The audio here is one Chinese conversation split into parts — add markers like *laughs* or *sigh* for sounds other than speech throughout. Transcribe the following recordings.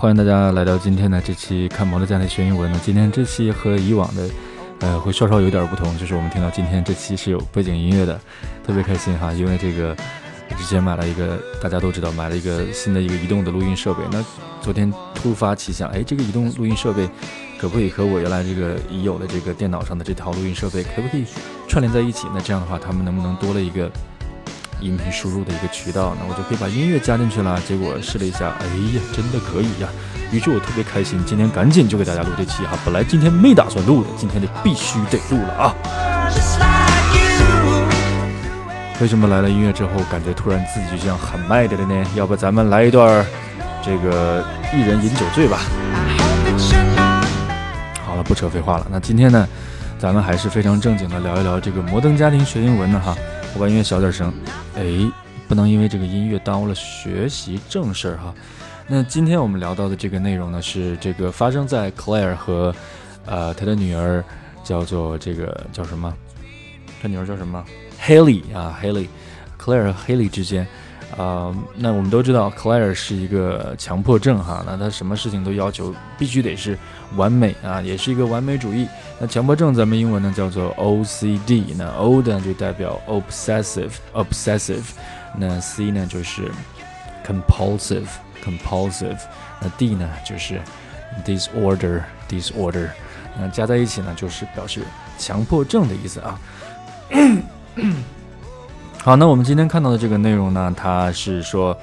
欢迎大家来到今天的这期看摩托家的学英文呢。今天这期和以往的，呃，会稍稍有点不同，就是我们听到今天这期是有背景音乐的，特别开心哈，因为这个之前买了一个，大家都知道买了一个新的一个移动的录音设备，那昨天突发奇想，哎，这个移动录音设备可不可以和我原来这个已有的这个电脑上的这套录音设备可不可以串联在一起？那这样的话，他们能不能多了一个？音频输入的一个渠道，那我就可以把音乐加进去了。结果试了一下，哎呀，真的可以呀！于是我特别开心，今天赶紧就给大家录这期哈。本来今天没打算录的，今天得必须得录了啊！为什么来了音乐之后，感觉突然自己就像喊麦的了呢？要不咱们来一段这个一人饮酒醉吧？好了，不扯废话了。那今天呢，咱们还是非常正经的聊一聊这个摩登家庭学英文呢哈。我把音乐小点声，哎，不能因为这个音乐耽误了学习正事儿哈。那今天我们聊到的这个内容呢，是这个发生在 Claire 和呃他的女儿叫做这个叫什么？他女儿叫什么？Haley 啊，Haley，Claire 和 Haley 之间。啊，那我们都知道，Claire 是一个强迫症哈，那他什么事情都要求必须得是完美啊，也是一个完美主义。那强迫症咱们英文呢叫做 OCD，那 O 呢就代表 obsessive，obsessive，那 C 呢就是 compulsive，compulsive，那 D 呢就是 disorder，disorder，那加在一起呢就是表示强迫症的意思啊。好，那我们今天看到的这个内容呢，它是说，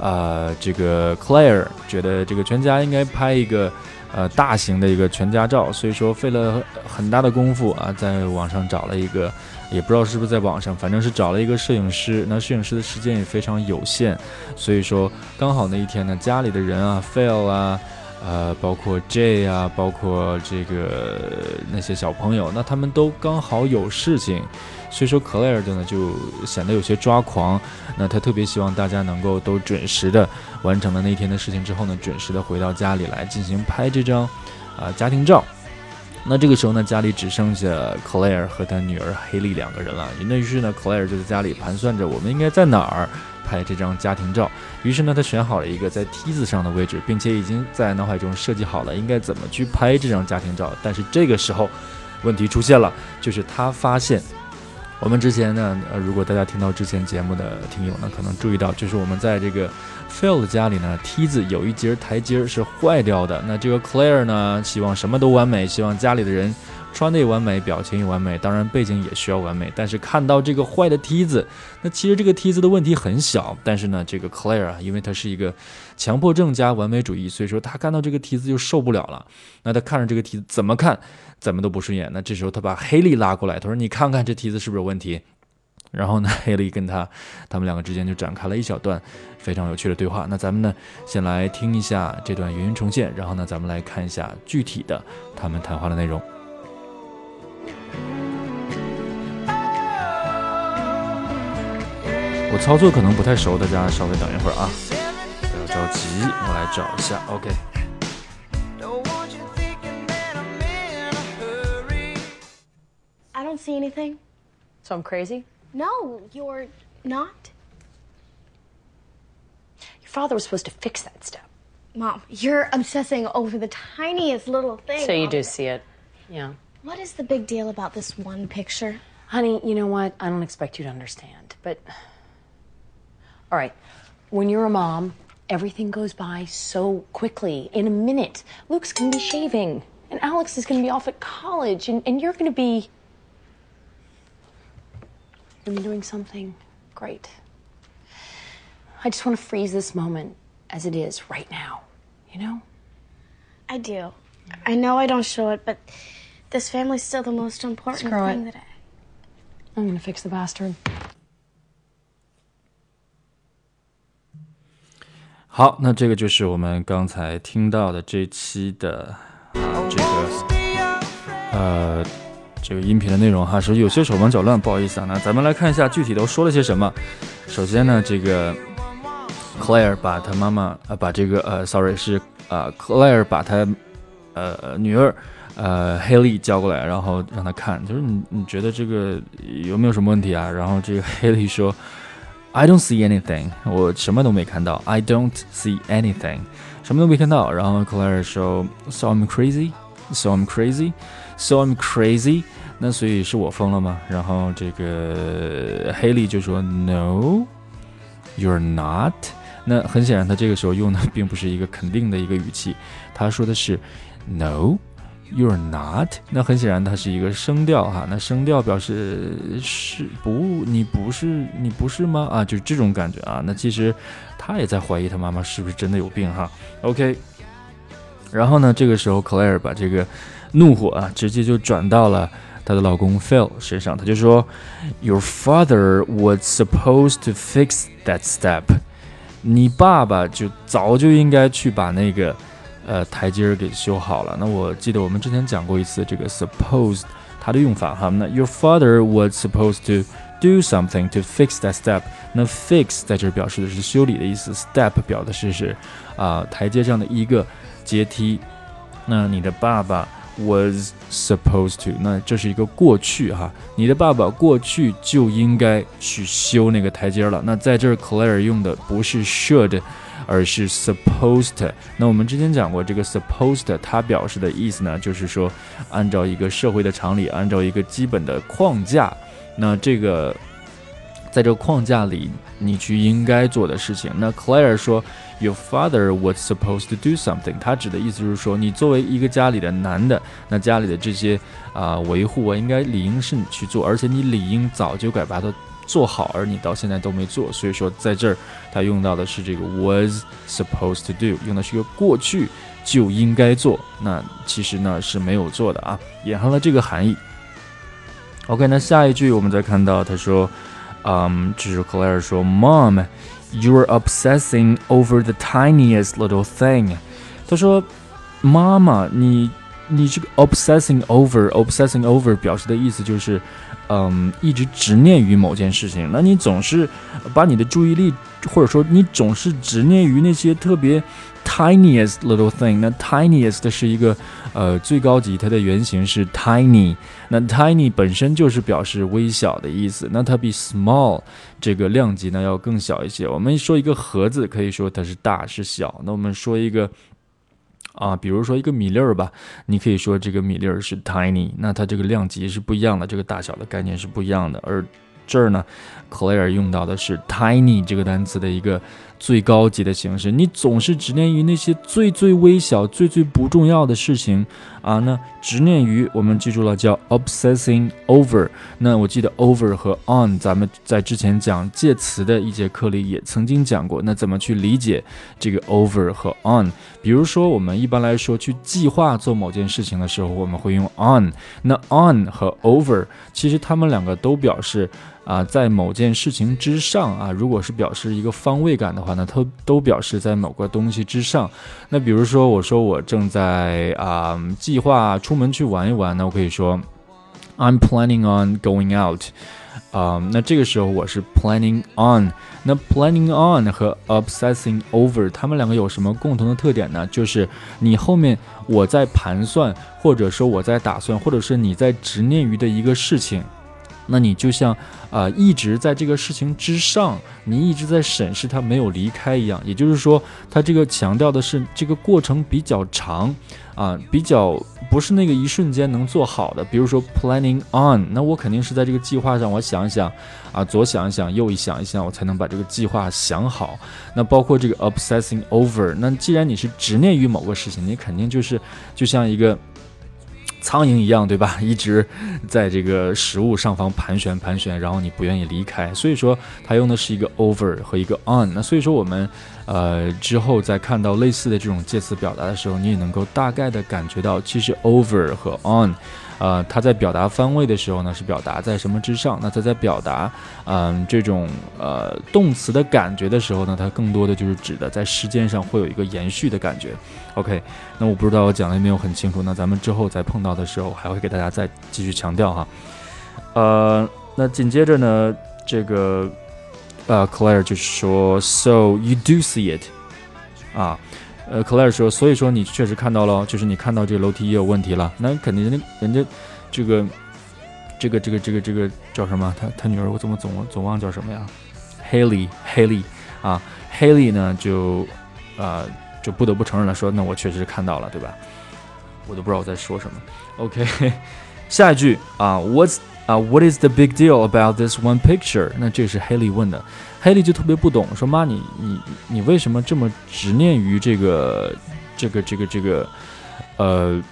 呃，这个 Claire 觉得这个全家应该拍一个呃大型的一个全家照，所以说费了很大的功夫啊，在网上找了一个，也不知道是不是在网上，反正是找了一个摄影师。那摄影师的时间也非常有限，所以说刚好那一天呢，家里的人啊，Phil 啊，呃，包括 Jay 啊，包括这个那些小朋友，那他们都刚好有事情。所以说，Claire 的呢就显得有些抓狂。那他特别希望大家能够都准时的完成了那天的事情之后呢，准时的回到家里来进行拍这张啊家庭照。那这个时候呢，家里只剩下 Claire 和他女儿黑莉两个人了。那于是呢，Claire 就在家里盘算着我们应该在哪儿拍这张家庭照。于是呢，他选好了一个在梯子上的位置，并且已经在脑海中设计好了应该怎么去拍这张家庭照。但是这个时候，问题出现了，就是他发现。我们之前呢，呃，如果大家听到之前节目的听友呢，可能注意到，就是我们在这个 Phil 的家里呢，梯子有一节台阶是坏掉的。那这个 Claire 呢，希望什么都完美，希望家里的人穿的也完美，表情也完美，当然背景也需要完美。但是看到这个坏的梯子，那其实这个梯子的问题很小，但是呢，这个 Claire 啊，因为他是一个强迫症加完美主义，所以说他看到这个梯子就受不了了。那他看着这个梯子怎么看？怎么都不顺眼，那这时候他把黑莉拉过来，他说：“你看看这梯子是不是有问题？”然后呢，黑莉跟他他们两个之间就展开了一小段非常有趣的对话。那咱们呢，先来听一下这段语音重现，然后呢，咱们来看一下具体的他们谈话的内容。我操作可能不太熟，大家稍微等一会儿啊，不要着急，我来找一下。OK。don't see anything. So I'm crazy? No, you're not. Your father was supposed to fix that stuff. Mom, you're obsessing over the tiniest little thing. So you do see it. Yeah. What is the big deal about this one picture? Honey, you know what? I don't expect you to understand, but. All right. When you're a mom, everything goes by so quickly. In a minute, Luke's gonna be shaving, and Alex is gonna be off at college, and, and you're gonna be and doing something great. I just want to freeze this moment as it is right now, you know? I do. I know I don't show it, but this family's still the most important Screw thing it. that I. I'm gonna fix the bastard. 好，那这个就是我们刚才听到的这期的啊，这个呃这个音频的内容哈是有些手忙脚乱，不好意思啊。那咱们来看一下具体都说了些什么。首先呢，这个 Claire 把她妈妈呃把这个呃，sorry 是呃 Claire 把她呃女儿呃 Haley 叫过来，然后让他看，就是你你觉得这个有没有什么问题啊？然后这个 Haley 说 I don't see anything，我什么都没看到。I don't see anything。什么都没看到。然后 Claire 说，So I'm crazy, so I'm crazy, so I'm crazy。那所以是我疯了吗？然后这个 Haley 就说，No, you're not。那很显然，他这个时候用的并不是一个肯定的一个语气，他说的是 “No, you're not”。那很显然，它是一个声调哈。那声调表示是不，你不是，你不是吗？啊，就是这种感觉啊。那其实他也在怀疑他妈妈是不是真的有病哈。OK，然后呢，这个时候 Claire 把这个怒火啊，直接就转到了她的老公 Phil 身上，他就说：“Your father was supposed to fix that step。”你爸爸就早就应该去把那个，呃，台阶儿给修好了。那我记得我们之前讲过一次这个 supposed 它的用法哈。那 Your father was supposed to do something to fix that step。那 fix 在这儿表示的是修理的意思，step 表的是是啊台阶上的一个阶梯。那你的爸爸。was supposed to，那这是一个过去哈，你的爸爸过去就应该去修那个台阶了。那在这儿，Claire 用的不是 should，而是 supposed。那我们之前讲过，这个 supposed 它表示的意思呢，就是说按照一个社会的常理，按照一个基本的框架，那这个。在这个框架里，你去应该做的事情。那 Claire 说，Your father was supposed to do something。他指的意思就是说，你作为一个家里的男的，那家里的这些啊维护啊，应该理应是你去做，而且你理应早就该把它做好，而你到现在都没做。所以说，在这儿他用到的是这个 was supposed to do，用的是一个过去就应该做。那其实呢是没有做的啊，隐含了这个含义。OK，那下一句我们再看到他说。嗯，这是 Claire 说，Mom, you're obsessing over the tiniest little thing。他说，妈妈，你你这个 obsessing over obsessing over 表示的意思就是，嗯，一直执念于某件事情。那你总是把你的注意力，或者说你总是执念于那些特别。Tiniest little thing，那 tiniest 是一个呃最高级，它的原型是 tiny。那 tiny 本身就是表示微小的意思，那它比 small 这个量级呢要更小一些。我们说一个盒子，可以说它是大是小。那我们说一个啊，比如说一个米粒儿吧，你可以说这个米粒儿是 tiny，那它这个量级是不一样的，这个大小的概念是不一样的。而这儿呢，Claire 用到的是 tiny 这个单词的一个。最高级的形式，你总是执念于那些最最微小、最最不重要的事情啊。那执念于，我们记住了，叫 obsessing over。那我记得 over 和 on，咱们在之前讲介词的一节课里也曾经讲过。那怎么去理解这个 over 和 on？比如说，我们一般来说去计划做某件事情的时候，我们会用 on。那 on 和 over，其实它们两个都表示。啊，在某件事情之上啊，如果是表示一个方位感的话呢，它都表示在某个东西之上。那比如说，我说我正在啊计划出门去玩一玩，那我可以说 I'm planning on going out。啊，那这个时候我是 planning on。那 planning on 和 obsessing over，它们两个有什么共同的特点呢？就是你后面我在盘算，或者说我在打算，或者是你在执念于的一个事情。那你就像啊，一直在这个事情之上，你一直在审视他没有离开一样。也就是说，它这个强调的是这个过程比较长，啊，比较不是那个一瞬间能做好的。比如说 planning on，那我肯定是在这个计划上，我想一想，啊，左想一想，右一想一想，我才能把这个计划想好。那包括这个 obsessing over，那既然你是执念于某个事情，你肯定就是就像一个。苍蝇一样，对吧？*laughs* 一直在这个食物上方盘旋盘旋，然后你不愿意离开。所以说，它用的是一个 over 和一个 on。那所以说，我们呃之后在看到类似的这种介词表达的时候，你也能够大概的感觉到，其实 over 和 on。呃，它在表达方位的时候呢，是表达在什么之上？那它在表达，嗯，这种呃动词的感觉的时候呢，它更多的就是指的在时间上会有一个延续的感觉。OK，那我不知道我讲的有没有很清楚？那咱们之后再碰到的时候，还会给大家再继续强调哈。呃，那紧接着呢，这个呃，Claire 就是说，So you do see it，啊。呃，Claire 说，所以说你确实看到了，就是你看到这个楼梯也有问题了，那肯定人家人家这个这个这个这个这个叫什么？他他女儿我怎么总总忘叫什么呀？Haley Haley 啊，Haley 呢就啊就不得不承认了，说那我确实看到了，对吧？我都不知道我在说什么。OK，*laughs* 下一句啊，What's 啊，What is the big deal about this one picture？那这是 Haley 问的，Haley 就特别不懂，说妈，你你你为什么这么执念于这个这个这个这个呃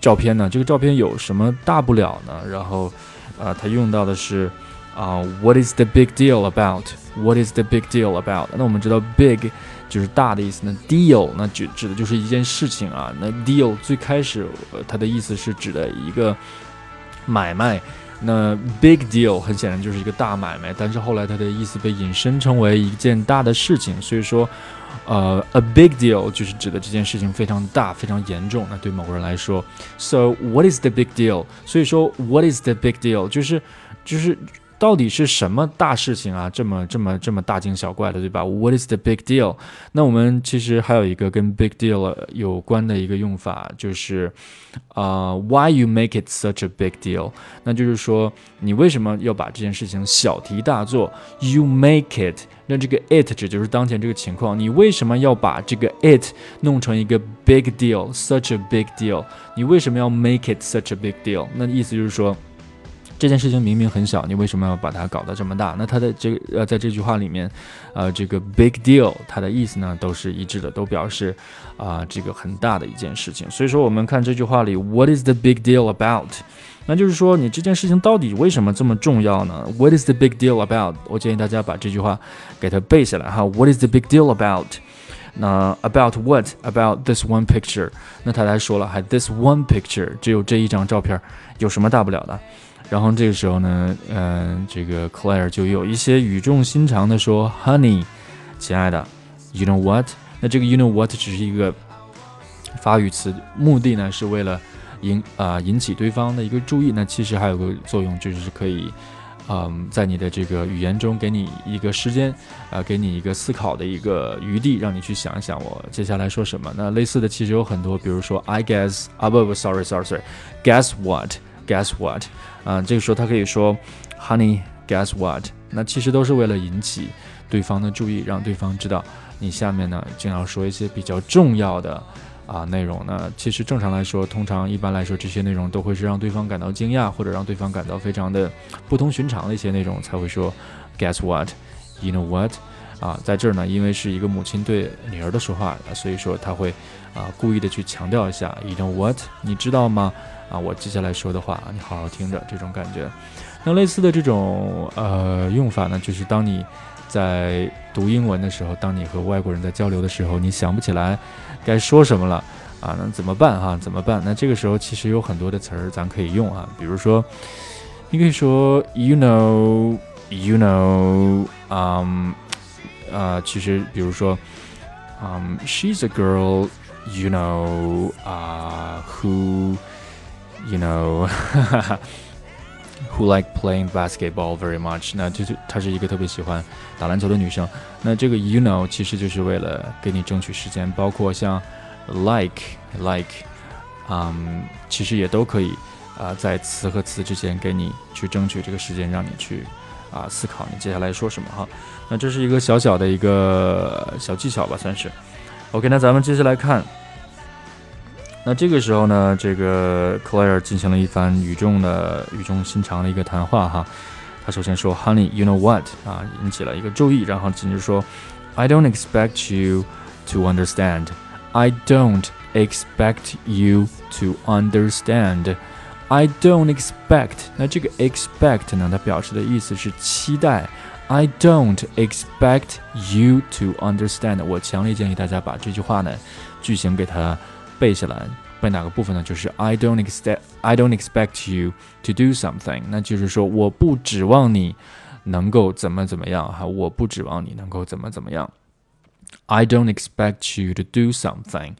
照片呢？这个照片有什么大不了呢？然后啊，他用到的是啊，What is the big deal about？What is the big deal about？那我们知道 big 就是大的意思，那 deal 那指指的就是一件事情啊。那 deal 最开始它的意思是指的一个。买卖，那 big deal 很显然就是一个大买卖，但是后来它的意思被引申成为一件大的事情，所以说，呃，a big deal 就是指的这件事情非常大、非常严重。那对某个人来说，so what is the big deal？所以说，what is the big deal？就是就是。到底是什么大事情啊？这么这么这么大惊小怪的，对吧？What is the big deal？那我们其实还有一个跟 big deal 有关的一个用法，就是啊，Why you make it such a big deal？那就是说你为什么要把这件事情小题大做？You make it，那这个 it 指就是当前这个情况，你为什么要把这个 it 弄成一个 big deal？Such a big deal？你为什么要 make it such a big deal？那意思就是说。这件事情明明很小，你为什么要把它搞得这么大？那它的这个呃，在这句话里面，呃，这个 big deal 它的意思呢都是一致的，都表示啊这个很大的一件事情。所以说，我们看这句话里，What is the big deal about？那就是说，你这件事情到底为什么这么重要呢？What is the big deal about？我建议大家把这句话给它背下来哈。What is the big deal about？那 about what？About this one picture？那他还说了，还 this one picture，只有这一张照片，有什么大不了的？然后这个时候呢，嗯，这个 Claire 就有一些语重心长的说：“Honey，亲爱的，You know what？” 那这个 “You know what” 只是一个发语词，目的呢是为了引啊引起对方的一个注意。那其实还有个作用，就是可以，嗯，在你的这个语言中给你一个时间，啊，给你一个思考的一个余地，让你去想一想我接下来说什么。那类似的其实有很多，比如说 “I guess，啊不不，sorry sorry sorry，guess what？Guess what？啊，这个时候他可以说，Honey，guess what？那其实都是为了引起对方的注意，让对方知道你下面呢经常说一些比较重要的啊内容。那其实正常来说，通常一般来说，这些内容都会是让对方感到惊讶，或者让对方感到非常的不同寻常的一些内容才会说，guess what？You know what？啊，在这儿呢，因为是一个母亲对女儿的说话，所以说他会啊故意的去强调一下，You know what？你知道吗？啊，我接下来说的话，你好好听着，这种感觉。那类似的这种呃用法呢，就是当你在读英文的时候，当你和外国人在交流的时候，你想不起来该说什么了啊，那怎么办哈？怎么办？那这个时候其实有很多的词儿咱可以用啊，比如说，你可以说 you know，you know，嗯，啊，其实比如说，嗯，she's a girl，you know，啊，who。you know who *laughs* like playing basketball very much，那就是她是一个特别喜欢打篮球的女生。那这个 you know 其实就是为了给你争取时间，包括像 like like，嗯，其实也都可以啊，在词和词之间给你去争取这个时间，让你去 啊思考你接下来说什么哈。那这是一个小小的一个小技巧吧，算是。OK，那咱们接下来看。那这个时候呢，这个 Claire 进行了一番语重的、语重心长的一个谈话哈。他首先说，Honey, you know what？啊，引起了一个注意，然后紧接着说，I don't expect you to understand. I don't expect you to understand. I don't expect。那这个 expect 呢，它表示的意思是期待。I don't expect you to understand。我强烈建议大家把这句话呢，句型给它。背下来，背哪个部分呢？就是 I don't expect I don't expect you to do something，那就是说我不指望你能够怎么怎么样哈，我不指望你能够怎么怎么样。I don't expect you to do something.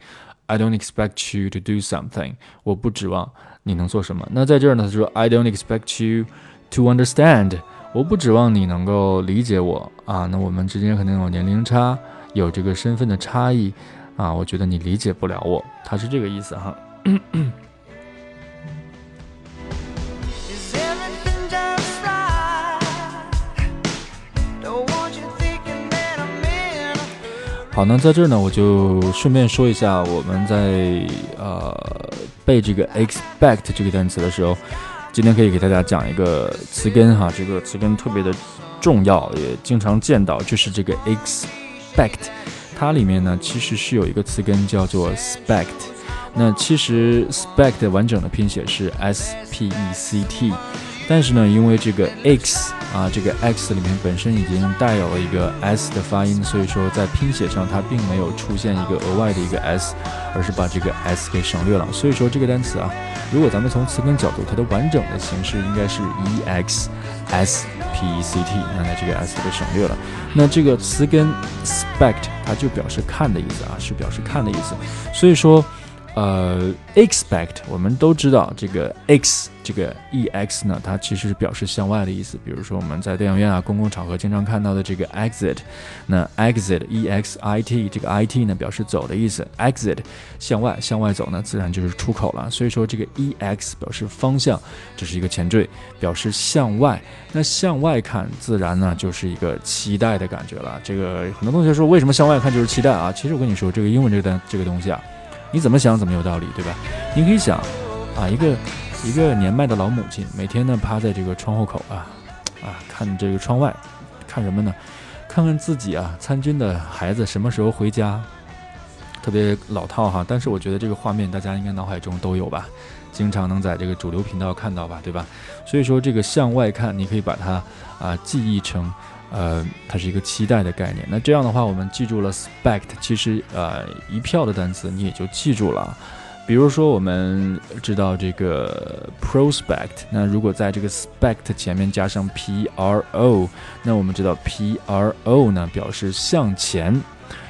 I don't expect you to do something. 我不指望你能做什么。那在这儿呢，他说 I don't expect you to understand. 我不指望你能够理解我啊。那我们之间肯定有年龄差，有这个身份的差异。啊，我觉得你理解不了我，他是这个意思哈。好，那在这儿呢，我就顺便说一下，我们在呃背这个 expect 这个单词的时候，今天可以给大家讲一个词根哈，这个词根特别的重要，也经常见到，就是这个 expect，它里面呢其实是有一个词根叫做 spect，那其实 spect 完整的拼写是 s p e c t。但是呢，因为这个 x 啊，这个 x 里面本身已经带有了一个 s 的发音，所以说在拼写上它并没有出现一个额外的一个 s，而是把这个 s 给省略了。所以说这个单词啊，如果咱们从词根角度，它的完整的形式应该是 e x s p e c t，那它这个 s 被省略了。那这个词根 spect 它就表示看的意思啊，是表示看的意思。所以说。呃，expect 我们都知道这个 x 这个 e x 呢，它其实是表示向外的意思。比如说我们在电影院啊、公共场合经常看到的这个 exit，那 exit e x i t 这个 i t 呢表示走的意思，exit 向外向外走呢，自然就是出口了。所以说这个 e x 表示方向，这是一个前缀，表示向外。那向外看，自然呢就是一个期待的感觉了。这个很多同学说为什么向外看就是期待啊？其实我跟你说，这个英文这个单这个东西啊。你怎么想怎么有道理，对吧？你可以想，啊，一个一个年迈的老母亲，每天呢趴在这个窗户口啊，啊，看这个窗外，看什么呢？看看自己啊参军的孩子什么时候回家，特别老套哈。但是我觉得这个画面大家应该脑海中都有吧，经常能在这个主流频道看到吧，对吧？所以说这个向外看，你可以把它啊记忆成。呃，它是一个期待的概念。那这样的话，我们记住了 spect，其实呃一票的单词你也就记住了。比如说，我们知道这个 prospect，那如果在这个 spect 前面加上 pro，那我们知道 pro 呢表示向前，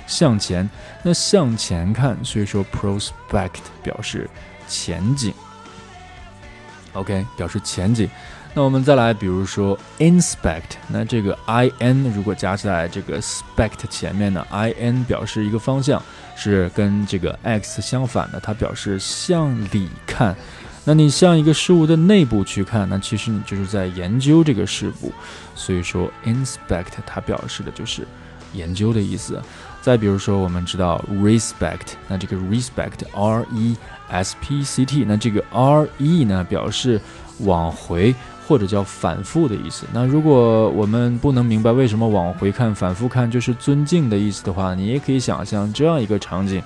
向前。那向前看，所以说 prospect 表示前景。OK，表示前景。那我们再来，比如说 inspect，那这个 i n 如果加在这个 spect 前面呢，i n 表示一个方向，是跟这个 x 相反的，它表示向里看。那你向一个事物的内部去看，那其实你就是在研究这个事物。所以说 inspect 它表示的就是研究的意思。再比如说，我们知道 respect，那这个 respect r e s p c t，那这个 r e 呢表示往回。或者叫反复的意思。那如果我们不能明白为什么往回看、反复看就是尊敬的意思的话，你也可以想象这样一个场景：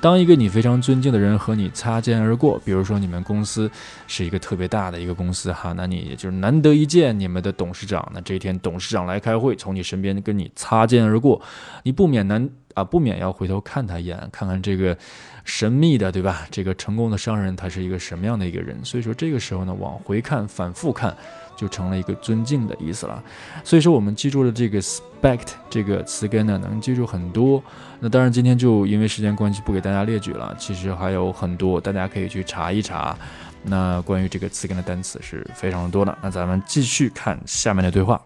当一个你非常尊敬的人和你擦肩而过，比如说你们公司是一个特别大的一个公司哈，那你就是难得一见你们的董事长。那这一天董事长来开会，从你身边跟你擦肩而过，你不免难啊，不免要回头看他一眼，看看这个。神秘的，对吧？这个成功的商人他是一个什么样的一个人？所以说这个时候呢，往回看、反复看，就成了一个尊敬的意思了。所以说我们记住了这个 spect 这个词根呢，能记住很多。那当然今天就因为时间关系不给大家列举了，其实还有很多，大家可以去查一查。那关于这个词根的单词是非常的多的。那咱们继续看下面的对话。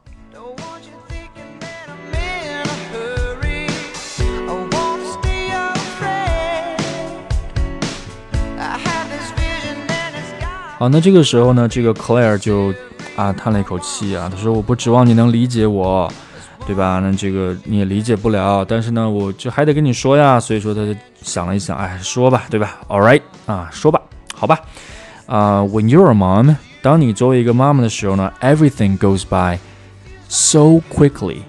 好，那这个时候呢，这个 Claire 就啊叹了一口气啊，他说：“我不指望你能理解我，对吧？那这个你也理解不了，但是呢，我就还得跟你说呀。所以说，他就想了一想，哎，说吧，对吧？All right，啊，说吧，好吧。啊，When you're a mom，当你作为一个妈妈的时候呢，everything goes by so quickly。”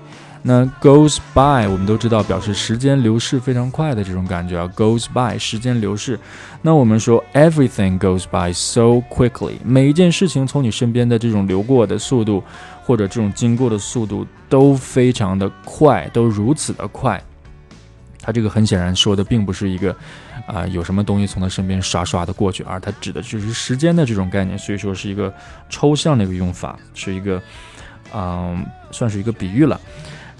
那 goes by 我们都知道表示时间流逝非常快的这种感觉啊，goes by 时间流逝。那我们说 everything goes by so quickly，每一件事情从你身边的这种流过的速度，或者这种经过的速度都非常的快，都如此的快。它这个很显然说的并不是一个啊有什么东西从他身边刷刷的过去，而它指的就是时间的这种概念，所以说是一个抽象的一个用法，是一个嗯算是一个比喻了。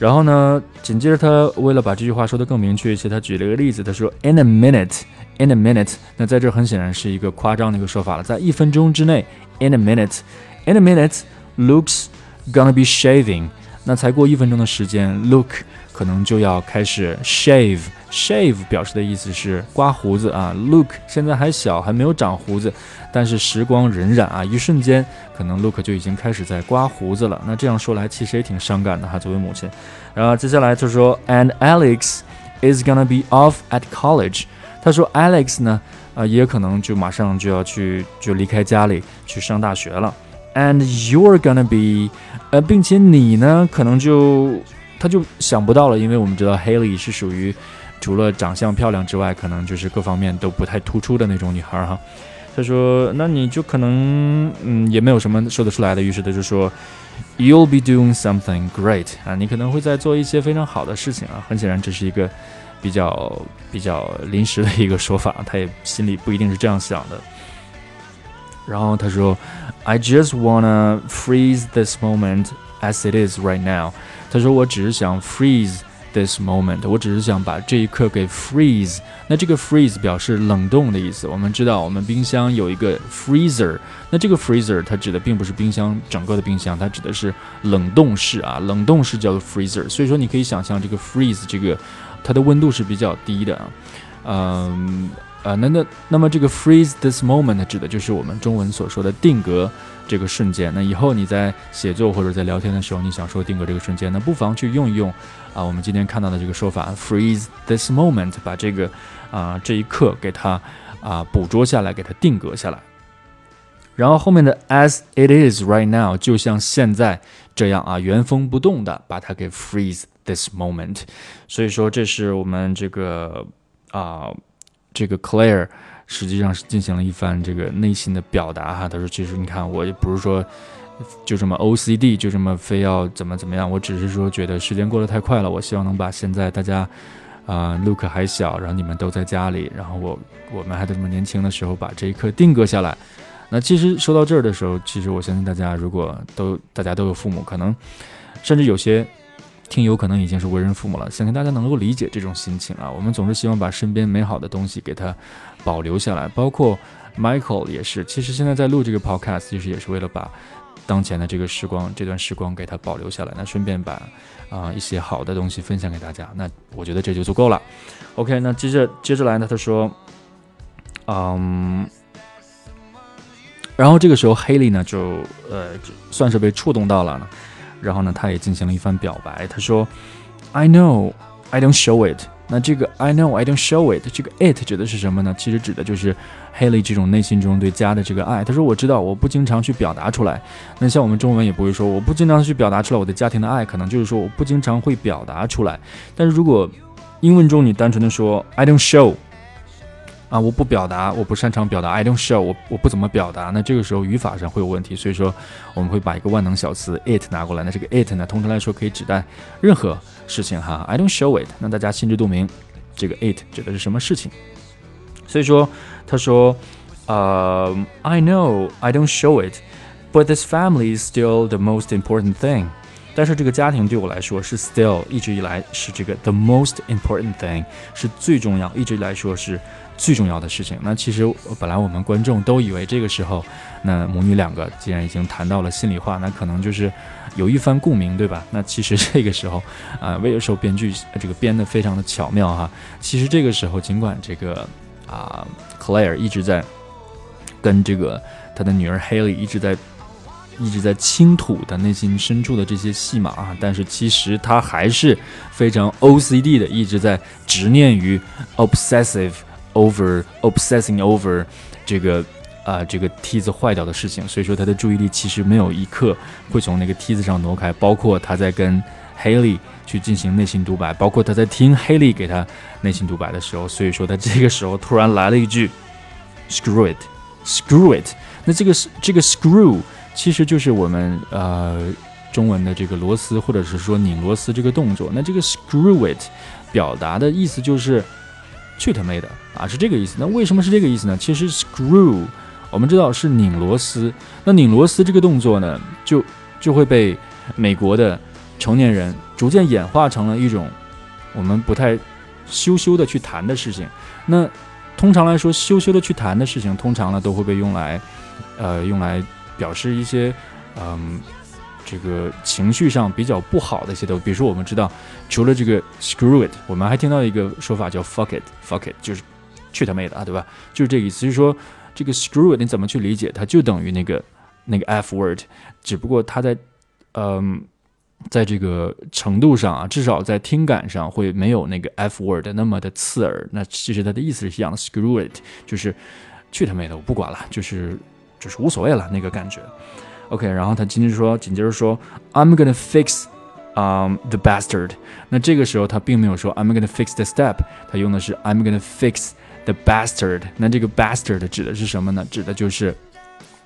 然后呢，紧接着他为了把这句话说得更明确一些，他举了一个例子，他说 "In a minute, in a minute"，那在这很显然是一个夸张的一个说法了，在一分钟之内，in a minute, in a minute, Luke's gonna be shaving，那才过一分钟的时间，Luke 可能就要开始 shave。shave 表示的意思是刮胡子啊，Luke 现在还小，还没有长胡子，但是时光荏苒啊，一瞬间可能 Luke 就已经开始在刮胡子了。那这样说来，其实也挺伤感的哈，作为母亲。然后接下来就说，And Alex is gonna be off at college。他说 Alex 呢，啊，也可能就马上就要去就离开家里去上大学了。And you're gonna be，呃，并且你呢，可能就他就想不到了，因为我们知道 Haley 是属于除了长相漂亮之外，可能就是各方面都不太突出的那种女孩哈。他说：“那你就可能，嗯，也没有什么说得出来的。”于是他就说：“You'll be doing something great 啊，你可能会在做一些非常好的事情啊。”很显然，这是一个比较比较临时的一个说法，他也心里不一定是这样想的。然后他说：“I just wanna freeze this moment as it is right now。”他说：“我只是想 freeze。” This moment，我只是想把这一刻给 freeze。那这个 freeze 表示冷冻的意思。我们知道，我们冰箱有一个 freezer。那这个 freezer 它指的并不是冰箱整个的冰箱，它指的是冷冻室啊。冷冻室叫做 freezer。所以说，你可以想象这个 freeze 这个它的温度是比较低的啊。嗯呃，那那那么这个 freeze this moment 指的就是我们中文所说的定格。这个瞬间，那以后你在写作或者在聊天的时候，你想说定格这个瞬间，那不妨去用一用啊，我们今天看到的这个说法，freeze this moment，把这个啊这一刻给它啊捕捉下来，给它定格下来。然后后面的 as it is right now，就像现在这样啊原封不动的把它给 freeze this moment。所以说这是我们这个啊这个 Claire。实际上是进行了一番这个内心的表达哈。他说：“其实你看，我也不是说就这么 OCD，就这么非要怎么怎么样。我只是说觉得时间过得太快了。我希望能把现在大家啊，Luke 还小，然后你们都在家里，然后我我们还在这么年轻的时候把这一刻定格下来。那其实说到这儿的时候，其实我相信大家如果都大家都有父母，可能甚至有些。”听友可能已经是为人父母了，相信大家能够理解这种心情啊。我们总是希望把身边美好的东西给他保留下来，包括 Michael 也是。其实现在在录这个 Podcast，其实也是为了把当前的这个时光、这段时光给他保留下来。那顺便把啊一些好的东西分享给大家。那我觉得这就足够了。OK，那接着接着来呢，他说，嗯，然后这个时候 Haley 呢就呃算是被触动到了呢。然后呢，他也进行了一番表白。他说：“I know I don't show it。”那这个 “I know I don't show it” 这个 “it” 指的是什么呢？其实指的就是 Haley 这种内心中对家的这个爱。他说：“我知道，我不经常去表达出来。那像我们中文也不会说我不经常去表达出来我对家庭的爱，可能就是说我不经常会表达出来。但是如果英文中你单纯的说 ‘I don't show’。”啊，我不表达，我不擅长表达，I don't show，我我不怎么表达，那这个时候语法上会有问题，所以说我们会把一个万能小词 it 拿过来，那这个 it 呢，通常来说可以指代任何事情哈，I don't show it，那大家心知肚明，这个 it 指的是什么事情？所以说，他说，呃，I know I don't show it，but this family is still the most important thing，但是这个家庭对我来说是 still 一直以来是这个 the most important thing，是最重要，一直以来说是。最重要的事情，那其实本来我们观众都以为这个时候，那母女两个既然已经谈到了心里话，那可能就是有一番共鸣，对吧？那其实这个时候，啊，威尔兽编剧这个编的非常的巧妙哈。其实这个时候，尽管这个啊，Claire 一直在跟这个他的女儿 Haley 一直在一直在倾吐他内心深处的这些戏码啊，但是其实他还是非常 OCD 的，一直在执念于 obsessive。Over obsessing over 这个啊这个梯子坏掉的事情，所以说他的注意力其实没有一刻会从那个梯子上挪开，包括他在跟 Haley 去进行内心独白，包括他在听 Haley 给他内心独白的时候，所以说他这个时候突然来了一句 screw it，screw it。那这个这个 screw 其实就是我们呃中文的这个螺丝或者是说拧螺丝这个动作。那这个 screw it 表达的意思就是。去他妹的啊，是这个意思。那为什么是这个意思呢？其实 screw 我们知道是拧螺丝。那拧螺丝这个动作呢，就就会被美国的成年人逐渐演化成了一种我们不太羞羞的去谈的事情。那通常来说，羞羞的去谈的事情，通常呢都会被用来呃用来表示一些嗯。这个情绪上比较不好的一些东西，比如说我们知道，除了这个 screw it，我们还听到一个说法叫 fuck it，fuck it 就是去他妹的啊，对吧？就是这个意思。就是说这个 screw it 你怎么去理解？它就等于那个那个 f word，只不过它在嗯在这个程度上啊，至少在听感上会没有那个 F word 那么的刺耳。那其实它的意思是一样，screw it，就是去他妹的，我不管了，就是就是无所谓了那个感觉。OK，然后他紧接着说，紧接着说，I'm gonna fix，um,，the bastard。那这个时候他并没有说 I'm gonna fix the step，他用的是 I'm gonna fix the bastard。那这个 bastard 指的是什么呢？指的就是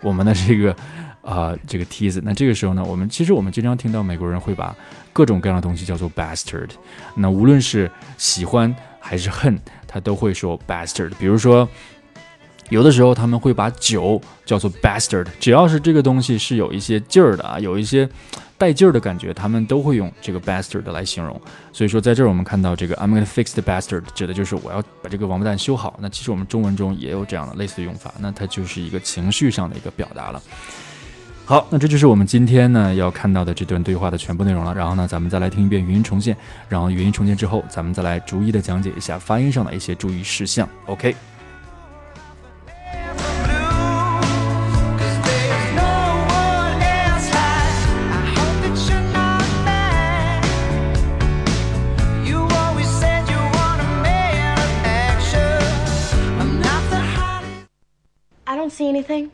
我们的这个啊、这个梯子。那这个时候呢，我们其实我们经常听到美国人会把各种各样的东西叫做 bastard。那无论是喜欢还是恨，他都会说 bastard。比如说。有的时候他们会把酒叫做 bastard，只要是这个东西是有一些劲儿的啊，有一些带劲儿的感觉，他们都会用这个 bastard 来形容。所以说，在这儿我们看到这个 I'm gonna fix the bastard，指的就是我要把这个王八蛋修好。那其实我们中文中也有这样的类似的用法，那它就是一个情绪上的一个表达了。好，那这就是我们今天呢要看到的这段对话的全部内容了。然后呢，咱们再来听一遍语音重现，然后语音重现之后，咱们再来逐一的讲解一下发音上的一些注意事项。OK。See anything.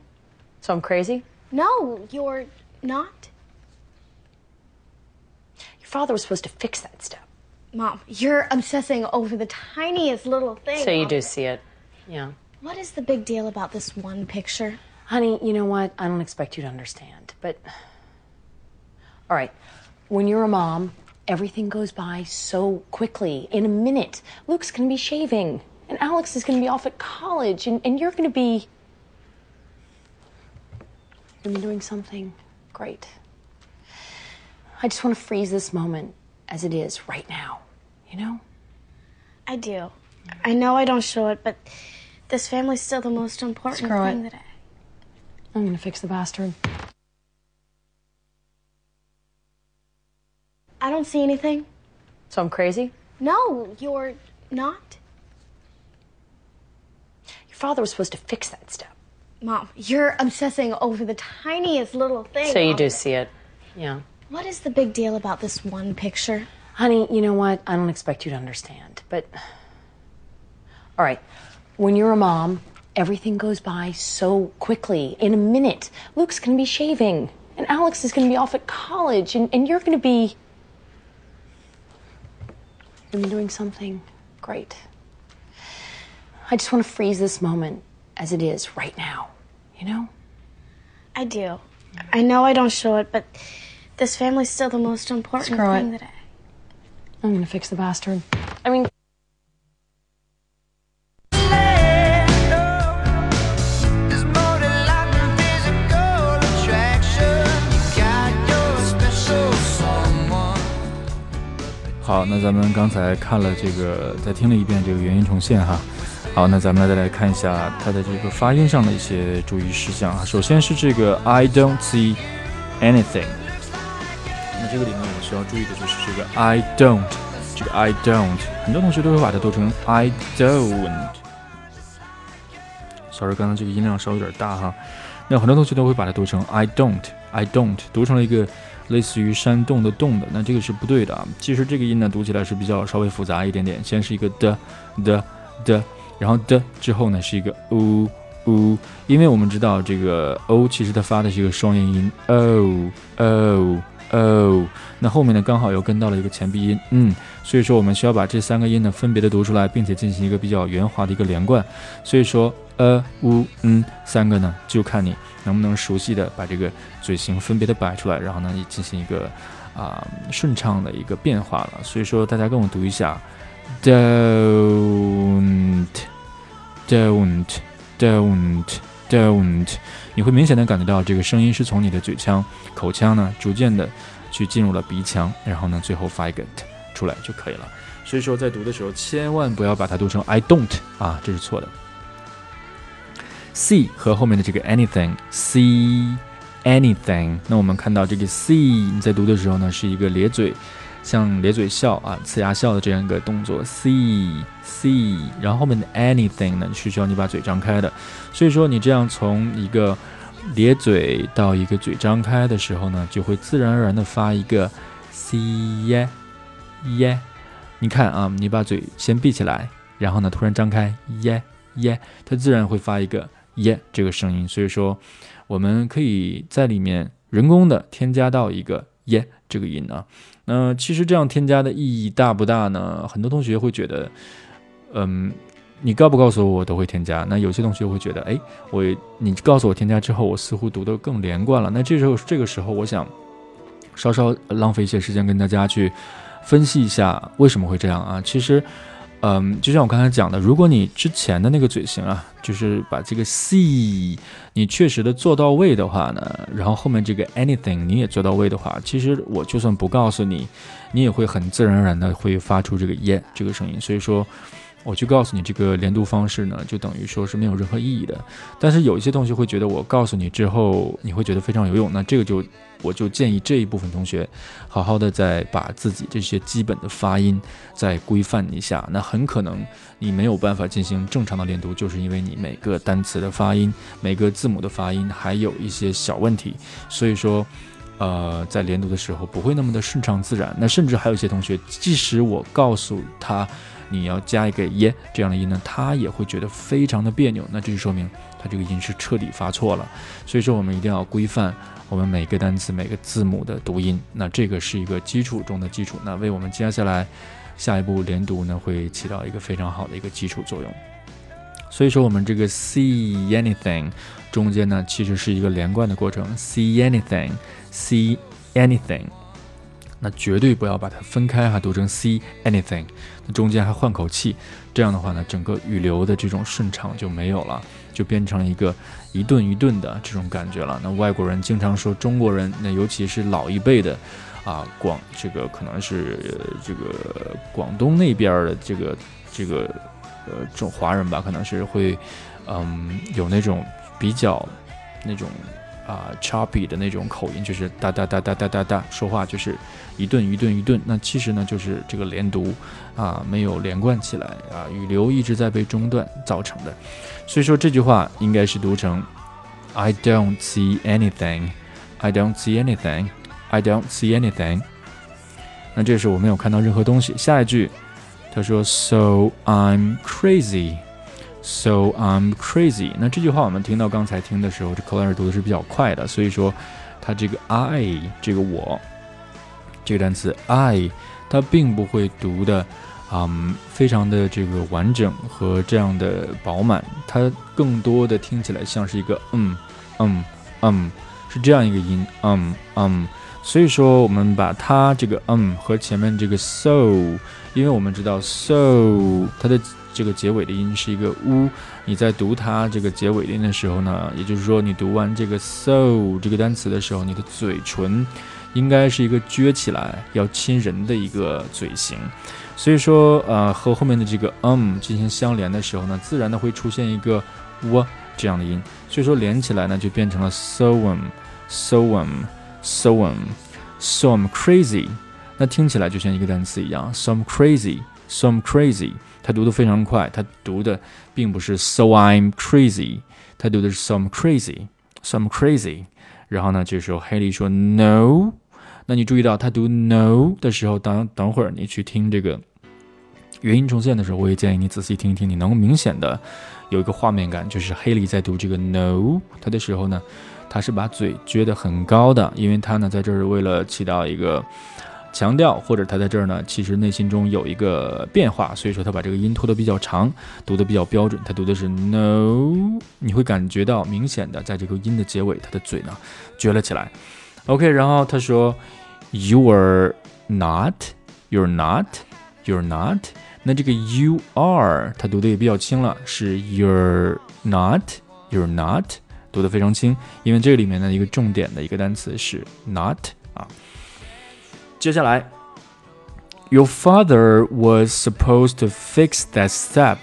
So I'm crazy? No, you're not. Your father was supposed to fix that step. Mom, you're obsessing over the tiniest little thing. So you do see it. Yeah. What is the big deal about this one picture? Honey, you know what? I don't expect you to understand, but. All right. When you're a mom, everything goes by so quickly. In a minute, Luke's gonna be shaving, and Alex is gonna be off at college, and, and you're gonna be. You're doing something great. I just wanna freeze this moment as it is right now, you know? I do. I know I don't show it, but this family's still the most important Screw thing it. that I. I'm gonna fix the bastard. I don't see anything. So I'm crazy? No, you're not. Your father was supposed to fix that step. Mom, you're obsessing over the tiniest little thing. So you do see it. Yeah. What is the big deal about this one picture? Honey, you know what? I don't expect you to understand, but. All right. When you're a mom, everything goes by so quickly. In a minute, Luke's gonna be shaving, and Alex is gonna be off at college, and, and you're gonna be. You're gonna be doing something great. I just wanna freeze this moment as it is right now, you know? I do. I know I don't show it, but this family's still the most important Screw thing it. that I. I'm gonna fix the bastard. I mean, There's more to life than physical attraction. You got your special someone. 好，那咱们刚才看了这个，再听了一遍这个原音重现哈。 好，那咱们再来看一下它的这个发音上的一些注意事项啊。首先是这个 I don't see anything，那这个里面我们需要注意的就是这个 I don't，这个 I don't，很多同学都会把它读成 I don't。小瑞刚刚这个音量稍微有点大哈。那很多同学都会把它读成 I don't，I don't，读成了一个类似于山洞的洞的，那这个是不对的啊。其实这个音呢读起来是比较稍微复杂一点点，先是一个的的的，然后的之后呢是一个 u u，因为我们知道这个 o 其实它发的是一个双元音 o o o，那后面呢刚好又跟到了一个前鼻音嗯，所以说我们需要把这三个音呢分别的读出来，并且进行一个比较圆滑的一个连贯。所以说呃呜嗯三个呢就看你能不能熟悉的把这个嘴型分别的摆出来，然后呢也进行一个啊、顺畅的一个变化了。所以说大家跟我读一下，don't don't don't don't，你会明显的感觉到这个声音是从你的嘴腔、口腔呢逐渐的去进入了鼻腔，然后呢最后发一个 t 出来就可以了。所以说在读的时候千万不要把它读成 I don't 啊，这是错的。see 和后面的这个 anything，see anything。那我们看到这个 see，你在读的时候呢，是一个咧嘴，像咧嘴笑啊、呲牙笑的这样一个动作。see see，然后后面的 anything 呢，是需要你把嘴张开的。所以说你这样从一个咧嘴到一个嘴张开的时候呢，就会自然而然的发一个 see。耶耶。你看啊，你把嘴先闭起来，然后呢突然张开耶耶，它自然会发一个耶这个声音。所以说，我们可以在里面人工的添加到一个耶这个音啊。那其实这样添加的意义大不大呢？很多同学会觉得，嗯。你告不告诉我，我都会添加。那有些同学会觉得，哎，我你告诉我添加之后，我似乎读得更连贯了。那这时候这个时候，我想稍稍浪费一些时间跟大家去分析一下为什么会这样啊。其实，嗯，就像我刚才讲的，如果你之前的那个嘴型啊，就是把这个 c 你确实的做到位的话呢，然后后面这个 anything 你也做到位的话，其实我就算不告诉你，你也会很自然而然的会发出这个耶这个声音。所以说。我去告诉你这个连读方式呢，就等于说是没有任何意义的。但是有一些同学会觉得，我告诉你之后，你会觉得非常有用。那这个就，我就建议这一部分同学，好好的再把自己这些基本的发音再规范一下。那很可能你没有办法进行正常的连读，就是因为你每个单词的发音、每个字母的发音还有一些小问题。所以说，呃，在连读的时候不会那么的顺畅自然。那甚至还有一些同学，即使我告诉他。你要加一个耶这样的音呢，他也会觉得非常的别扭。那这就说明他这个音是彻底发错了。所以说，我们一定要规范我们每个单词、每个字母的读音。那这个是一个基础中的基础，那为我们接下来下一步连读呢，会起到一个非常好的一个基础作用。所以说，我们这个 see anything 中间呢，其实是一个连贯的过程。see anything，see anything。那绝对不要把它分开哈，读成 see anything，那中间还换口气，这样的话呢，整个语流的这种顺畅就没有了，就变成一个一顿一顿的这种感觉了。那外国人经常说中国人，那尤其是老一辈的，啊，广这个可能是这个广东那边的这个这个呃这种华人吧，可能是会嗯有那种比较那种。啊，choppy 的那种口音，就是哒哒哒哒哒哒哒，说话就是一顿一顿一顿。那其实呢，就是这个连读啊，没有连贯起来啊，语流一直在被中断造成的。所以说这句话应该是读成 I don't see anything, I don't see anything, I don't see anything。那这是我没有看到任何东西。下一句，他说 So I'm crazy。So I'm crazy。那这句话我们听到刚才听的时候，这 Claire 读的是比较快的，所以说它这个 I 这个我这个单词 I，它并不会读的，嗯，非常的这个完整和这样的饱满，它更多的听起来像是一个嗯嗯嗯，是这样一个音嗯嗯。所以说我们把它这个嗯和前面这个 so，因为我们知道 so 它的。这个结尾的音是一个呜你在读它这个结尾音的时候呢，也就是说你读完这个 so 这个单词的时候，你的嘴唇应该是一个撅起来要亲人的一个嘴型，所以说呃和后面的这个 um 进行相连的时候呢，自然的会出现一个喔这样的音，所以说连起来呢就变成了 so um so um so um so I'm crazy，那听起来就像一个单词一样，so I'm crazy so I'm crazy。他读的非常快，他读的并不是 so I'm crazy，他读的是 so I'm crazy，so I'm crazy。然后呢，这时候黑莉说 no，那你注意到他读 no 的时候，等等会儿你去听这个原音重现的时候，我也建议你仔细听一听，你能够明显的有一个画面感，就是黑莉在读这个 no 他的时候呢，他是把嘴撅得很高的，因为他呢在这儿为了起到一个。强调，或者他在这儿呢，其实内心中有一个变化，所以说他把这个音拖得比较长，读得比较标准。他读的是 no，你会感觉到明显的，在这个音的结尾，他的嘴呢撅了起来。OK，然后他说 you are not，you're not，you're not。那这个 you are，他读的也比较轻了，是 you're not，you're not，读得非常轻，因为这里面的一个重点的一个单词是 not。接下来，Your father was supposed to fix that step。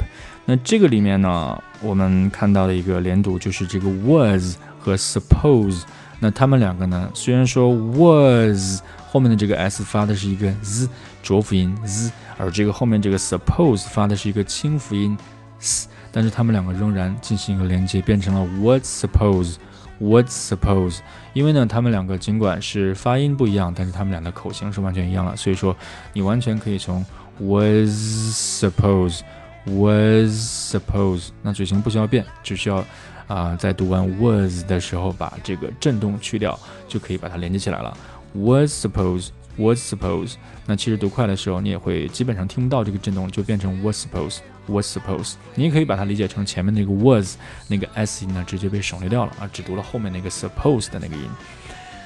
那这个里面呢，我们看到的一个连读就是这个 was 和 suppose。那他们两个呢，虽然说 was 后面的这个 s 发的是一个 z 浊辅音 z，而这个后面这个 suppose 发的是一个清辅音 s，但是他们两个仍然进行一个连接，变成了 was suppose was suppose，因为呢，他们两个尽管是发音不一样，但是他们俩的口型是完全一样的，所以说你完全可以从 was suppose was suppose，那嘴型不需要变，只需要啊、在读完 was 的时候把这个震动去掉，就可以把它连接起来了。was suppose was suppose，那其实读快的时候，你也会基本上听不到这个震动，就变成 was suppose was suppose。你也可以把它理解成前面那个 was 那个 s 音呢，直接被省略掉了啊，只读了后面那个 supposed 的那个音。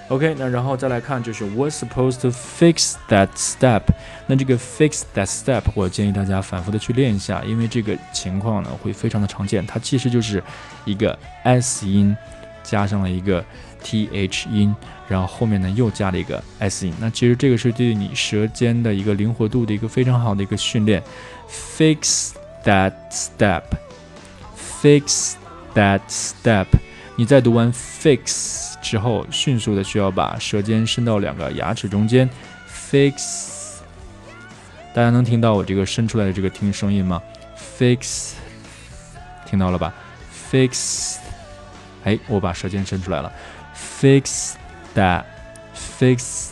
OK，那然后再来看就是 was supposed to fix that step。那这个 fix that step，我建议大家反复的去练一下，因为这个情况呢会非常的常见。它其实就是一个 s 音加上了一个 th 音，然后后面呢又加了一个 s 音。那其实这个是对你舌尖的一个灵活度的一个非常好的一个训练。Fix that step，fix that step。你在读完 fix 之后，迅速的需要把舌尖伸到两个牙齿中间，fix。大家能听到我这个伸出来的这个听声音吗？fix，听到了吧？fix，哎，我把舌尖伸出来了，fix that，fix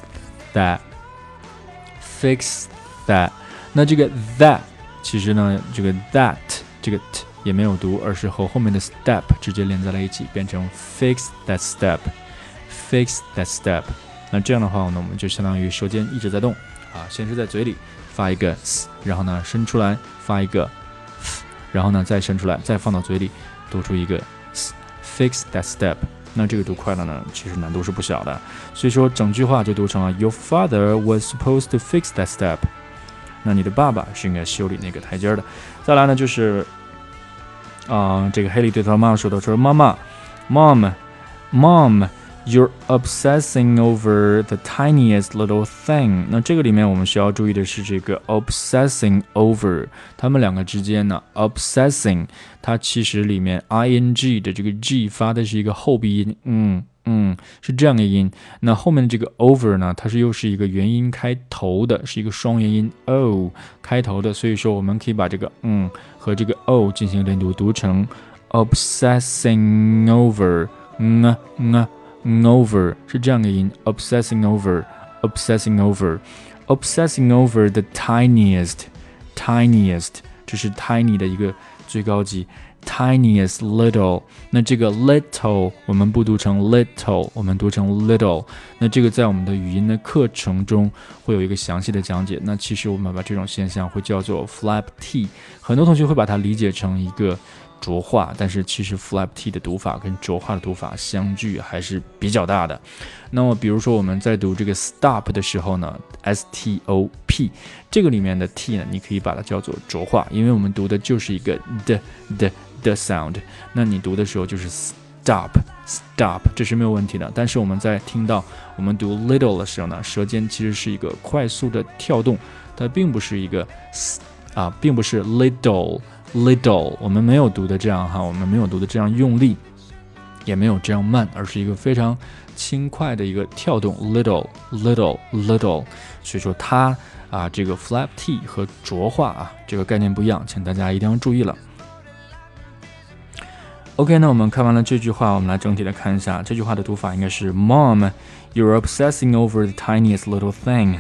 that，fix that。那这个 that 其实呢，这个 that 这个 t 也没有读，而是和后面的 step 直接连在了一起，变成 fix that step，fix that step。那这样的话呢，我们就相当于舌尖一直在动啊，先是在嘴里发一个 s，然后呢伸出来发一个 f，然后呢再伸出来，再放到嘴里读出一个 s，fix that step。那这个读快了呢，其实难度是不小的，所以说整句话就读成了 Your father was supposed to fix that step。那你的爸爸是应该修理那个台阶的。再来呢，就是啊、这个黑莉对他妈妈说的，说妈妈，mom，mom。You're obsessing over the tiniest little thing。那这个里面我们需要注意的是这个 obsessing over，它们两个之间呢，obsessing 它其实里面 ing 的这个 g 发的是一个后鼻音，嗯嗯，是这样的音。那后面的这个 over 呢，它是又是一个元音开头的，是一个双元音 o 开头的，所以说我们可以把这个嗯和这个 o 进行连读，读成 obsessing over，嗯嗯嗯。over 是这样的音，obsessing over，obsessing over，obsessing over the tiniest，tiniest，这是 tiny 的一个最高级，tiniest little。那这个 little 我们不读成 little，我们读成 little。那这个在我们的语音的课程中会有一个详细的讲解。那其实我们把这种现象会叫做 flap t，很多同学会把它理解成一个。浊化，但是其实 flap t 的读法跟浊化的读法相距还是比较大的。那么，比如说我们在读这个 stop 的时候呢，s t o p 这个里面的 t 呢，你可以把它叫做浊化，因为我们读的就是一个的的 the sound。那你读的时候就是 stop stop，这是没有问题的。但是我们在听到我们读 little 的时候呢，舌尖其实是一个快速的跳动，它并不是一个啊，并不是 little。little，我们没有读的这样哈，我们没有读的这样用力，也没有这样慢，而是一个非常轻快的一个跳动，little little little。所以说它啊，这个 flap t 和浊化啊，这个概念不一样，请大家一定要注意了。OK，那我们看完了这句话，我们来整体的看一下这句话的读法应该是 Mom，you're obsessing over the tiniest little thing。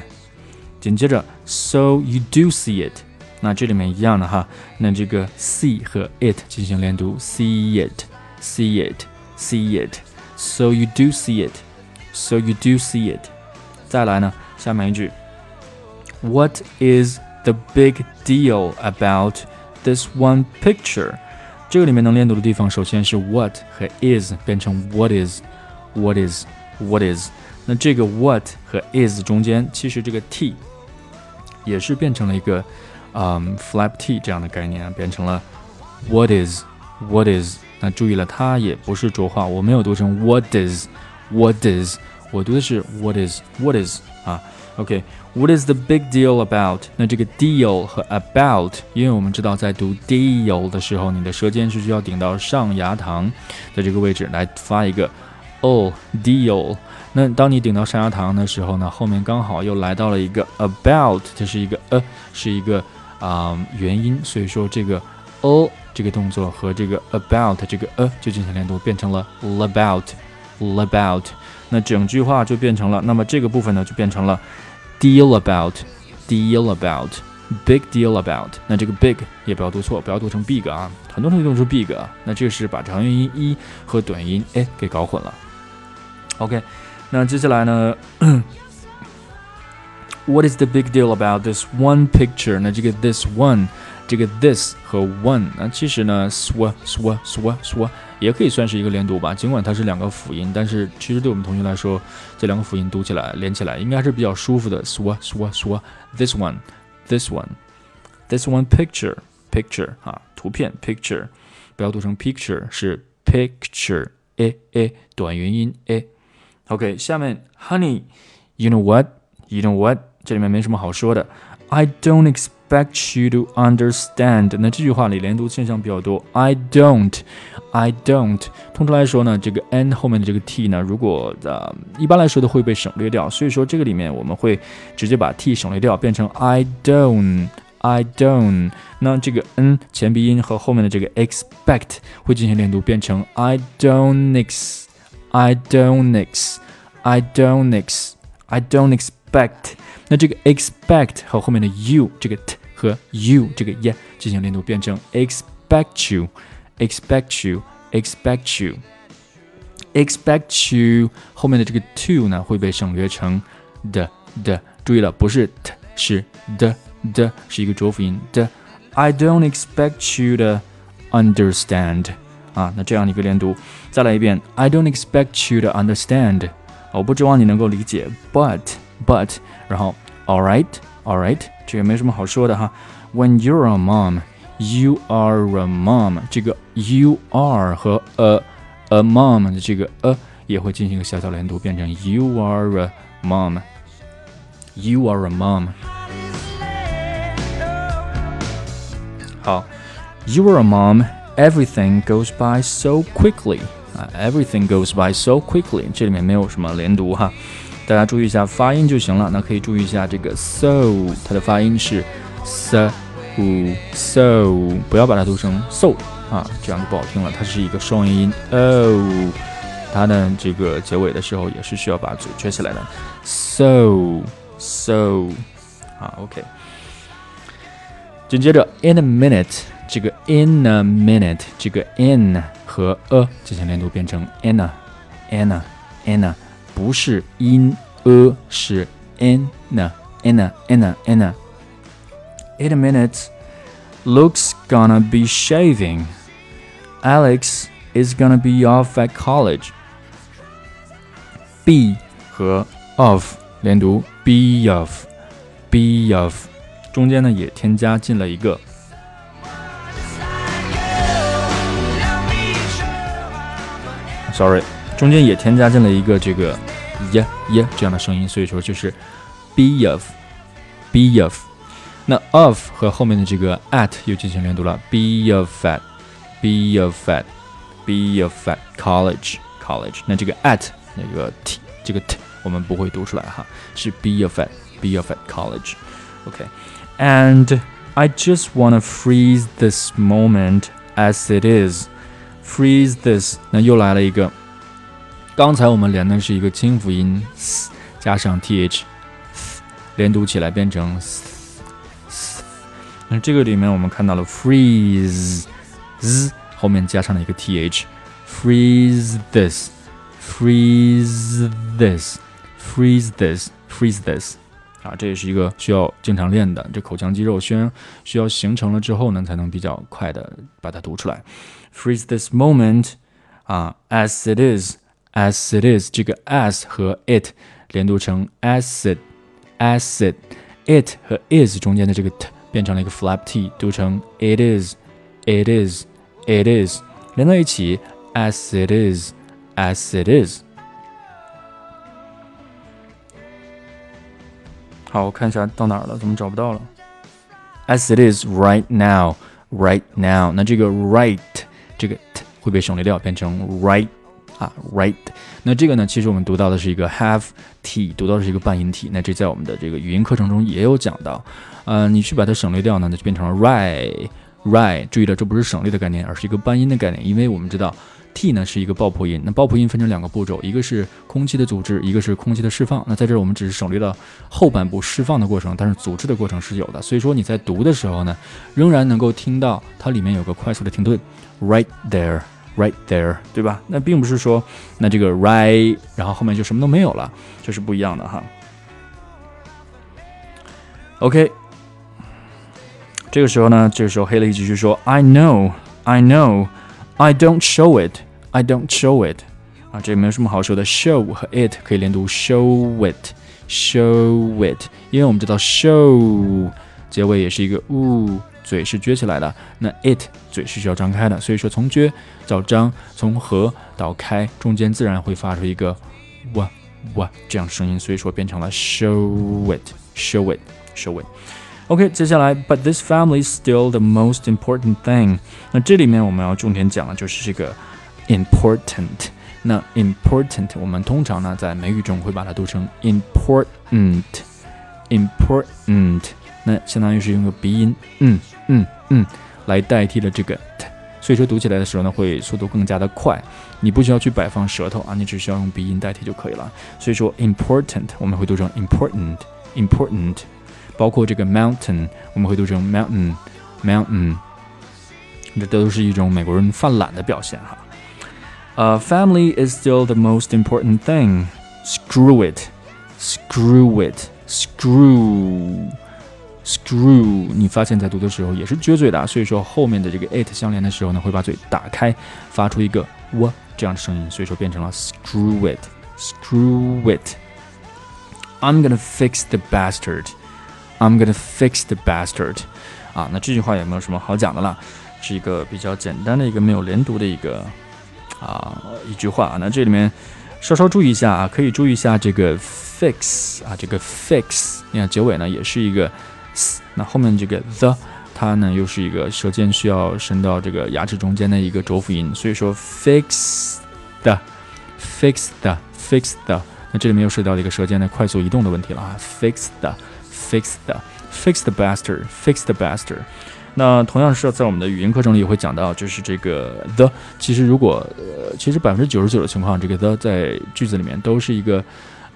紧接着，So you do see it。那这里面一样的哈，那这个 see 和 it 进行连读，see it，see it，see it。So you do see it. So you do see it. 再来呢，下面一句，What is the big deal about this one picture？ 这个里面能连读的地方，首先是 what 和 is 变成 what is，what is，what is。那这个 what 和 is 中间，其实这个 t 也是变成了一个嗯 flap t 这样的概念，变成了 what is，what is。那注意了，它也不是浊化，我没有读成 what is，what is，我读的是 what is，what is 啊，OK。What、is the big deal about？那这个 deal 和 about，因为我们知道在读 deal 的时候，你的舌尖是需要顶到上牙膛的这个位置来发一个 o deal。那当你顶到上牙膛的时候呢，后面刚好又来到了一个 about，这是一个呃，是一个啊、元音，所以说这个 o 这个动作和这个 about 这个呃就进行连读，变成了 about about，那整句话就变成了，那么这个部分呢就变成了 deal about，deal about，big deal about。那这个 big 也不要读错，不要读成 big 啊，很多同学读成 big 啊，那这个是把长元音一和短元音 a 给搞混了。OK，那接下来呢？What is *clears throat* the big deal about this one picture？那这个 this one， 这个 this 和 one，那其实呢，swa swa swa swa 也可以算是一个连读吧。尽管它是两个辅音，但是其实对我们同学来说，这两个辅音读起来连起来应该是比较舒服的。swa swa swa this one，this one，this one picture picture 啊，图片 picture，不要读成 picture，是 picture a a 短元音 a。OK，下面 Honey，you know what？You know what？这里面没什么好说的。I don't expect you to understand。那这句话里连读现象比较多。I don't，I don't。通常来说呢，这个 n 后面的这个 t 呢，如果呃一般来说都会被省略掉，所以说这个里面我们会直接把 t 省略掉，变成 I don't，I don't。那这个 n 前鼻音和后面的这个 expect 会进行连读，变成 I don't ex。I don't ex, I don't ex, I don't expect。那这个 expect 和后面的 you 这个 t 和 you 这个 ye 进行连读，变成 expect you, expect you, expect you, expect you。后面的这个 to 呢会被省略成的的。注意了，不是 t 是的的，是一个浊辅音的。I don't expect you to understand。啊，那这样的一个连读，再来一遍。I don't expect you to understand，我不指望你能够理解，but but，然后 all right all right，这也没什么好说的哈。When you're a mom，you are a mom，这个 you are 和 a a mom 的这个 a 也会进行一个小小连读，变成 you are a mom，you are a mom。好，you are a mom。Everything goes by so quickly 啊，Everything goes by so quickly，这里面没有什么连读哈， 大家注意一下发音就行了。那可以注意一下这个 so，它的发音是 so so，不要把它读成 so 啊，这样就不好听了。它是一个双元音 o，它的这个结尾的时候也是需要把嘴撅起来的。So so 啊，OK，紧接着 in a minute。这个 in a minute，这个 in 和 a 进行连读，变成 anna，anna，anna，不是 in a，是 anna，anna，anna，anna。In a minute, Luke's gonna be shaving. Alex is gonna be off at college. Be 和 of 连读，be of，be of，中间呢也添加进了一个。Sorry， 中间也添加进了一个这个耶耶这样的声音，所以说就是 be of，be of。那 of 和后面的这个 at 又进行连读了，be of at，be of at，be of at college college。那这个 at 那个 t 这个 t 我们不会读出来哈，是 be of at，be of at college。OK，and I just wanna freeze this moment as it is。Freeze this，那又来了一个。 刚才我们连的是一个清辅音加上 th，连读起来变成。那这个里面我们看到了 freeze z 后面加上了一个 th。Freeze this，freeze this，freeze this，freeze this。啊，这也是一个需要经常练的，这口腔肌肉需要需要形成了之后呢，才能比较快的把它读出来。Freeze this moment，啊，as it is is，as it is，这个 as 和 it 连读成 acid，acid，it 和 is 中间的这个 t 变成了一个 flap t，读成 it is，it is，it is，连到一起，as it is，as it is。好，我看一下到哪儿了，怎么找不到了？As it is right now, right now。那这个 right 这个 t 会被省略掉，变成 right 啊 right。那这个呢，其实我们读到的是一个 have t，读到的是一个半音体。那这在我们的这个语音课程中也有讲到。呃，你去把它省略掉呢，那就变成了 right right，注意了，这不是省略的概念，而是一个半音的概念，因为我们知道 t 呢是一个爆破音，那爆破音分成两个步骤，一个是空气的组织，一个是空气的释放。那在这儿我们只是省略了后半部释放的过程，但是组织的过程是有的。所以说你在读的时候呢，仍然能够听到它里面有个快速的停顿，right there Right there，对吧？那并不是说那这个 right，然后后面就什么都没有了，这是不一样的哈。OK，这个时候呢，这个时候黑了一继续说，I know, I know, I don't show it, I don't show it。啊，这没有什么好说的，show 和 it 可以连读，show it，show it，因为我们知道 show 结尾也是一个 u，嘴是撅起来的，那 it 嘴是需要张开的，所以说从撅到张，从合到开，中间自然会发出一个哇哇这样声音，所以说变成了 show it，show it。show it。OK，接下来，But this family is still the most important thing。那这里面我们要重点讲的就是这个 important。那 important 我们通常呢在美语中会把它读成 important，important。那相当于是用个鼻音，嗯嗯嗯，来代替了这个 t，所以说读起来的时候呢会速度更加的快。你不需要去摆放舌头啊，你只需要用鼻音代替就可以了。所以说 important 我们会读成 important，important。包括这个 mountain，我们会读成 mountain，mountain，这都是一种美国人犯懒的表现哈。呃、，family is still the most important thing. Screw it, screw it, screw. Screw，你发现在读的时候也是撅嘴的，所以说后面的这个 it 相连的时候呢，会把嘴打开，发出一个 w 这样的声音，所以说变成了 screw it, screw it. I'm gonna fix the bastard. I'm gonna fix the bastard，啊，那这句话也没有什么好讲的了，是一个比较简单的一个没有连读的一个啊一句话。那这里面稍稍注意一下啊，可以注意一下这个 fix 啊，这个 fix，你看结尾呢也是一个那后面这个 the 它呢又是一个舌尖需要伸到这个牙齿中间的一个浊辅音，所以说 fix the fix the fix the，那这里面又涉及到一个舌尖的快速移动的问题了啊，fix the。fix the fix the bastard fix the bastard。那同样是在我们的语音课程里也会讲到，就是这个 the，其实如果呃，其实百分之九十九的情况，这个 the 在句子里面都是一个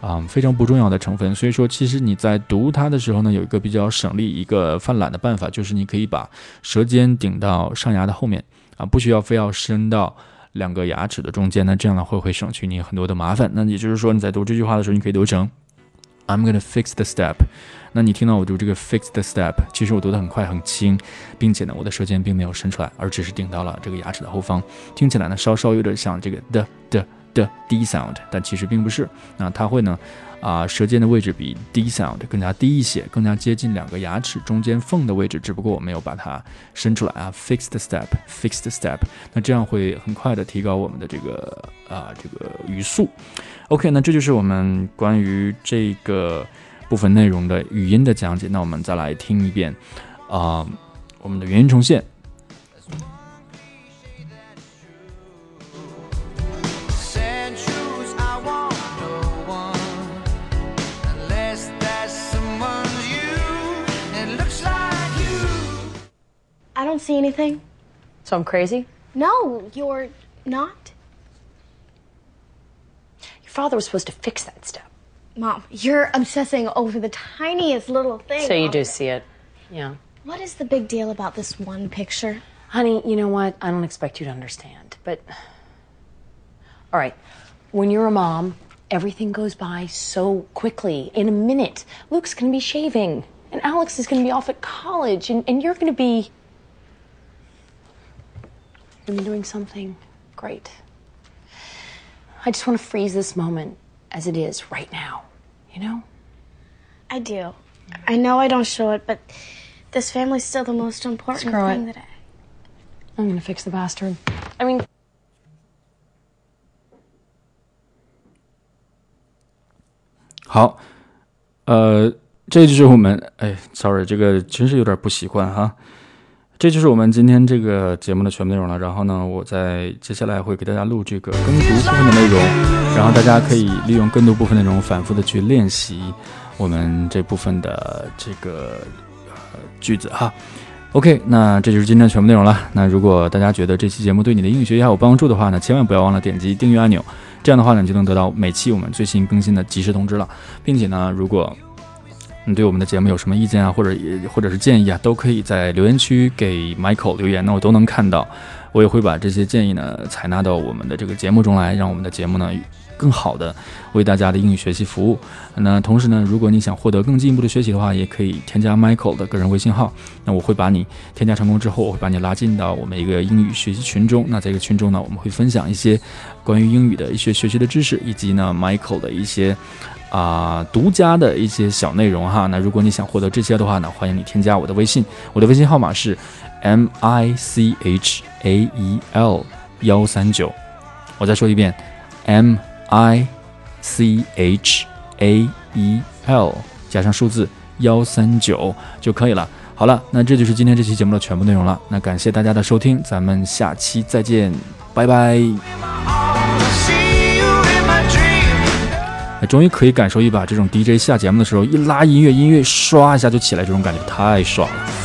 啊、非常不重要的成分。所以说，其实你在读它的时候呢，有一个比较省力、一个犯懒的办法，就是你可以把舌尖顶到上牙的后面啊，不需要非要伸到两个牙齿的中间呢，这样呢会会省去你很多的麻烦。那也就是说，你在读这句话的时候，你可以读成 I'm gonna fix the step。那你听到我读这个 fix the step，其实我读得很快很轻，并且呢，我的舌尖并没有伸出来，而只是顶到了这个牙齿的后方，听起来呢稍稍有点像这个的的的 d sound，但其实并不是。那它会呢，啊，舌尖的位置比 d sound 更加低一些，更加接近两个牙齿中间缝的位置，只不过我没有把它伸出来啊。fix the step，fix the step，那这样会很快的提高我们的这个啊这个语速。OK，那这就是我们关于这个。部分内容的语音的讲解，那我们再来听一遍啊、我们的原音重现。Anything. So I'm crazy? No, you're not. Your father was supposed to fix that step. Mom, you're obsessing over the tiniest little thing. So you do see it. Yeah. What is the big deal about this one picture? Honey, you know what? I don't expect you to understand, but. All right. When you're a mom, everything goes by so quickly. In a minute, Luke's gonna be shaving, and Alex is gonna be off at college, and, and you're gonna be. You're gonna be doing something great. I just wanna freeze this moment as it is right now, you know? I do. I know I don't show it, but this family's still the most important Screw thing it. that I. I'm gonna fix the bastard. I mean, 好，呃，这就是我们哎，sorry，这个真是有点不习惯哈。 这就是我们今天这个节目的全部内容了。然后呢，我在接下来会给大家录这个跟读部分的内容，然后大家可以利用跟读部分内容反复的去练习我们这部分的这个呃句子哈。OK，那这就是今天的全部内容了。那如果大家觉得这期节目对你的英语学习还有帮助的话呢，千万不要忘了点击订阅按钮，这样的话呢，你就能得到每期我们最新更新的及时通知了，并且呢，如果你对我们的节目有什么意见啊，或者或者是建议啊，都可以在留言区给 Michael 留言，那我都能看到，我也会把这些建议呢采纳到我们的这个节目中来，让我们的节目呢更好的为大家的英语学习服务。那同时呢，如果你想获得更进一步的学习的话，也可以添加 Michael 的个人微信号，那我会把你添加成功之后，我会把你拉进到我们一个英语学习群中。那在这个群中呢，我们会分享一些关于英语的一些学习的知识，以及呢 Michael 的一些。啊，独家的一些小内容哈。那如果你想获得这些的话呢，欢迎你添加我的微信，我的微信号码是 M I C H A E L 幺三九。我再说一遍，M I C H A E L 加上数字幺三九就可以了。好了，那这就是今天这期节目的全部内容了。那感谢大家的收听，咱们下期再见，拜拜。终于可以感受一把这种 DJ 下节目的时候，一拉音乐，音乐唰一下就起来，这种感觉太爽了。